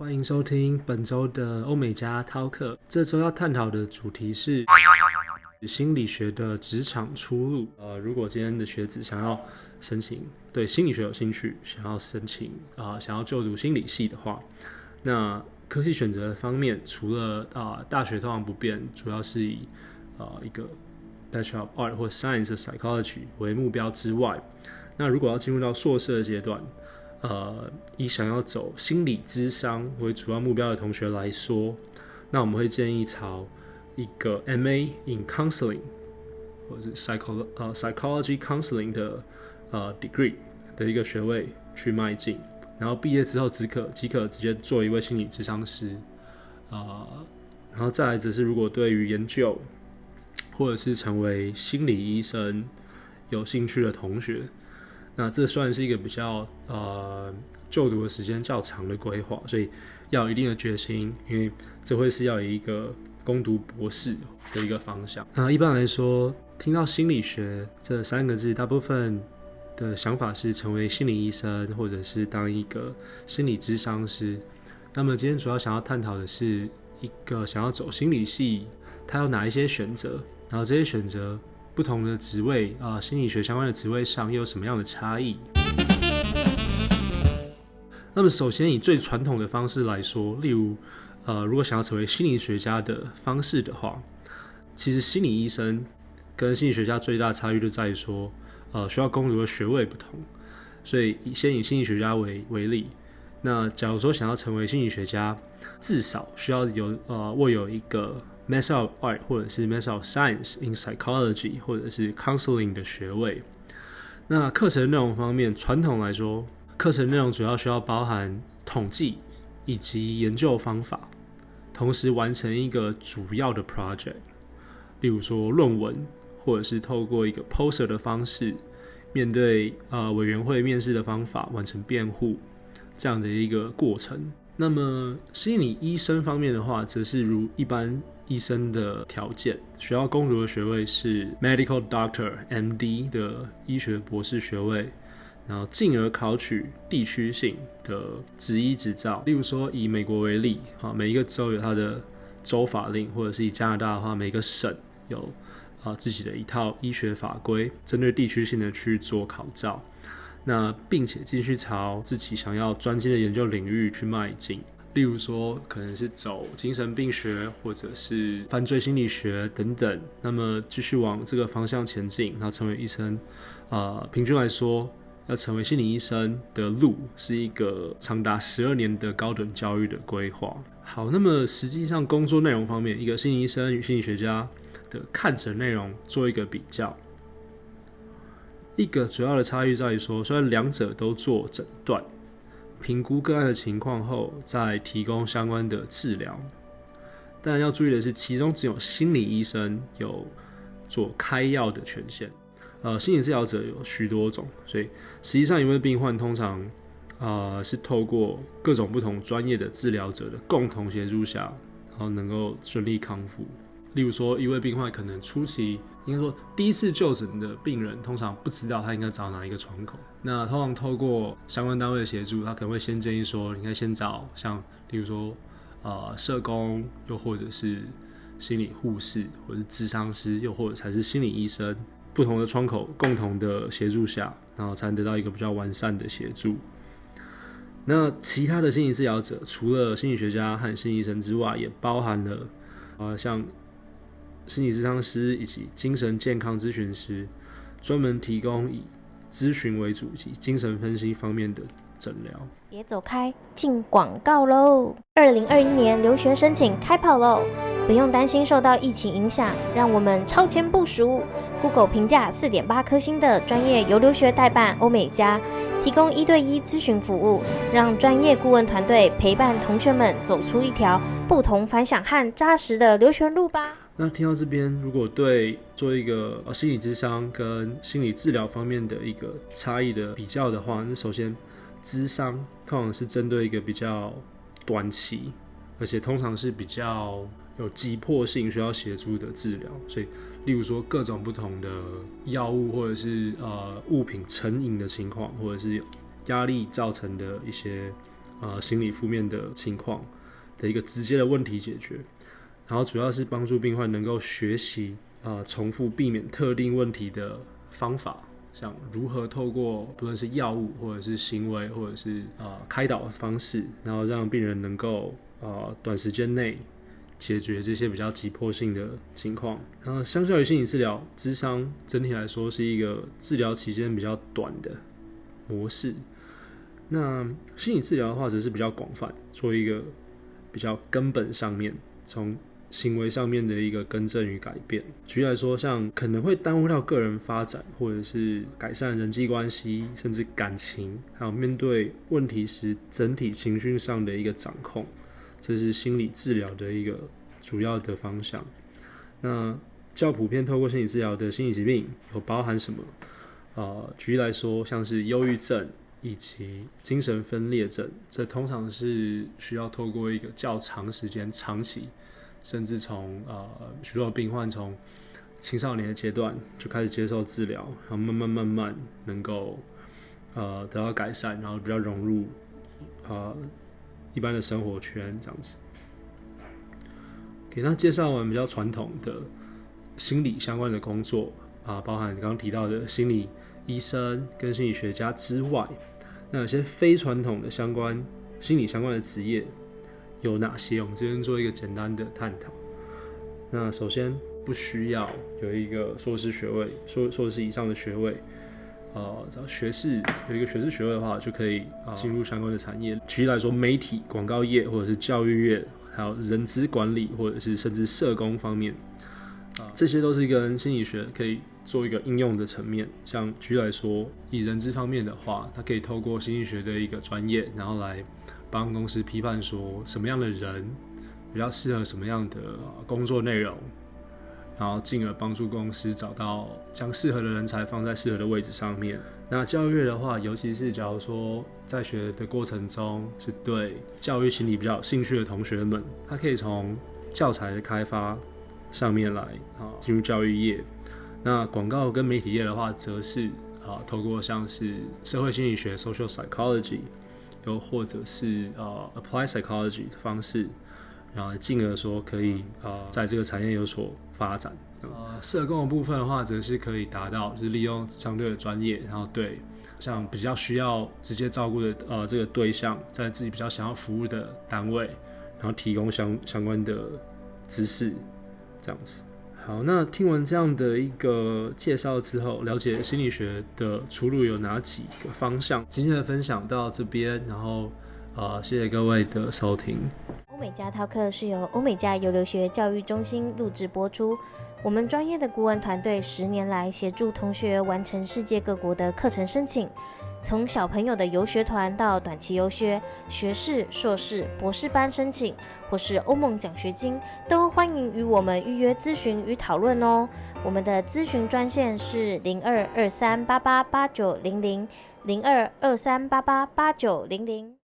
欢迎收听本周的欧美加 Talk。这周要探讨的主题是心理学的职场出路。呃，如果今天的学子想要申请对心理学有兴趣，想要申请啊、想要就读心理系的话，那科系选择方面，除了啊、大学通常不变，主要是以啊、呃、一个 Bachelor of Art 或 Science Psychology 为目标之外，那如果要进入到硕士的阶段。呃，以想要走心理咨商为主要目标的同学来说，那我们会建议朝一个 MA in Counseling 或者是 Psychology 呃 Psychology Counseling 的呃 degree 的一个学位去迈进，然后毕业之后即可即可直接做一位心理咨商师啊、然后再来则是如果对于研究或者是成为心理医生有兴趣的同学。那这算是一个比较呃就读的时间较长的规划，所以要有一定的决心，因为这会是要有一个攻读博士的一个方向。那一般来说，听到心理学这三个字，大部分的想法是成为心理医生，或者是当一个心理咨商师。那么今天主要想要探讨的是一个想要走心理系，他有哪一些选择，然后这些选择。不同的职位啊、心理学相关的职位上又有什么样的差异？那么，首先以最传统的方式来说，例如，呃，如果想要成为心理学家的方式的话，其实心理医生跟心理学家最大差异就在于说，呃，需要攻读的学位不同。所以，以先以心理学家为为例，那假如说想要成为心理学家，至少需要有呃握有一个。Master of Art 或者是 Master of Science in Psychology 或者是 Counseling 的学位。那课程内容方面，传统来说，课程内容主要需要包含统计以及研究方法，同时完成一个主要的 project，例如说论文，或者是透过一个 poster 的方式，面对呃委员会面试的方法完成辩护这样的一个过程。那么心理医生方面的话，则是如一般。医生的条件，需要攻读的学位是 Medical Doctor (MD) 的医学博士学位，然后进而考取地区性的执医执照。例如说，以美国为例，啊，每一个州有它的州法令，或者是以加拿大的话，每个省有啊自己的一套医学法规，针对地区性的去做考照。那并且继续朝自己想要专精的研究领域去迈进。例如说，可能是走精神病学，或者是犯罪心理学等等。那么继续往这个方向前进，然后成为医生。呃，平均来说，要成为心理医生的路是一个长达十二年的高等教育的规划。好，那么实际上工作内容方面，一个心理医生与心理学家的看诊内容做一个比较。一个主要的差异在于说，虽然两者都做诊断。评估个案的情况后，再提供相关的治疗。但要注意的是，其中只有心理医生有做开药的权限。呃，心理治疗者有许多种，所以实际上一位病患通常，呃，是透过各种不同专业的治疗者的共同协助下，然后能够顺利康复。例如说，一位病患可能初期，应该说第一次就诊的病人，通常不知道他应该找哪一个窗口。那通常透过相关单位的协助，他可能会先建议说，你应该先找像，例如说，呃，社工，又或者是心理护士，或者是咨商师，又或者才是心理医生，不同的窗口共同的协助下，然后才能得到一个比较完善的协助。那其他的心理治疗者，除了心理学家和心理医生之外，也包含了，呃，像。心理咨商师以及精神健康咨询师，专门提供以咨询为主及精神分析方面的诊疗。别走开，进广告喽！二零二一年留学申请开跑喽！不用担心受到疫情影响，让我们超前部署。Google 评价四点八颗星的专业游留学代办欧美家，提供一对一咨询服务，让专业顾问团队陪伴同学们走出一条不同凡响和扎实的留学路吧。那听到这边，如果对做一个心理咨商跟心理治疗方面的一个差异的比较的话，那首先，咨商通常是针对一个比较短期，而且通常是比较有急迫性需要协助的治疗。所以，例如说各种不同的药物，或者是呃物品成瘾的情况，或者是压力造成的一些呃心理负面的情况的一个直接的问题解决，然后主要是帮助病患能够学习呃重复避免特定问题的方法，像如何透过不论是药物或者是行为或者是呃开导的方式，然后让病人能够呃短时间内。解决这些比较急迫性的情况，然后相较于心理治疗，咨商整体来说是一个治疗期间比较短的模式。那心理治疗的话，则是比较广泛，做一个比较根本上面，从行为上面的一个更正与改变。举例来说，像可能会耽误到个人发展，或者是改善人际关系，甚至感情，还有面对问题时整体情绪上的一个掌控。这是心理治疗的一个主要的方向。那较普遍透过心理治疗的心理疾病有包含什么？呃，举例来说，像是忧郁症以及精神分裂症，这通常是需要透过一个较长时间、长期，甚至从呃许多病患从青少年的阶段就开始接受治疗，然后慢慢慢慢能够呃得到改善，然后比较融入呃。一般的生活圈这样子，给他介绍完比较传统的心理相关的工作啊，包含刚刚提到的心理医生跟心理学家之外，那有些非传统的相关心理相关的职业有哪些？我们这边做一个简单的探讨。那首先不需要有一个硕士学位，硕硕士以上的学位。呃，只要学士有一个学士学位的话，就可以进入相关的产业。举例来说，媒体、广告业，或者是教育业，还有人资管理，或者是甚至社工方面，啊，这些都是一个人心理学可以做一个应用的层面。像举例来说，以人资方面的话，它可以透过心理学的一个专业，然后来帮公司批判说什么样的人比较适合什么样的工作内容。然后进而帮助公司找到将适合的人才放在适合的位置上面。那教育的话，尤其是假如说在学的过程中是对教育心理比较有兴趣的同学们，他可以从教材的开发上面来啊进入教育业。那广告跟媒体业的话，则是啊透过像是社会心理学 （social psychology） 又或者是呃 apply psychology 的方式。然后进而说可以呃，在这个产业有所发展。呃，社工的部分的话，则是可以达到，就是利用相对的专业，然后对像比较需要直接照顾的呃这个对象，在自己比较想要服务的单位，然后提供相相关的知识，这样子。好，那听完这样的一个介绍之后，了解心理学的出路有哪几个方向？今天的分享到这边，然后呃，谢谢各位的收听。欧美家 Talk 是由欧美家游留学教育中心录制播出。我们专业的顾问团队十年来协助同学完成世界各国的课程申请，从小朋友的游学团到短期游学、学士、硕士、博士班申请，或是欧盟奖学金，都欢迎与我们预约咨询与讨论哦。我们的咨询专线是零二二三八八八九零零零二二三八八八九零零。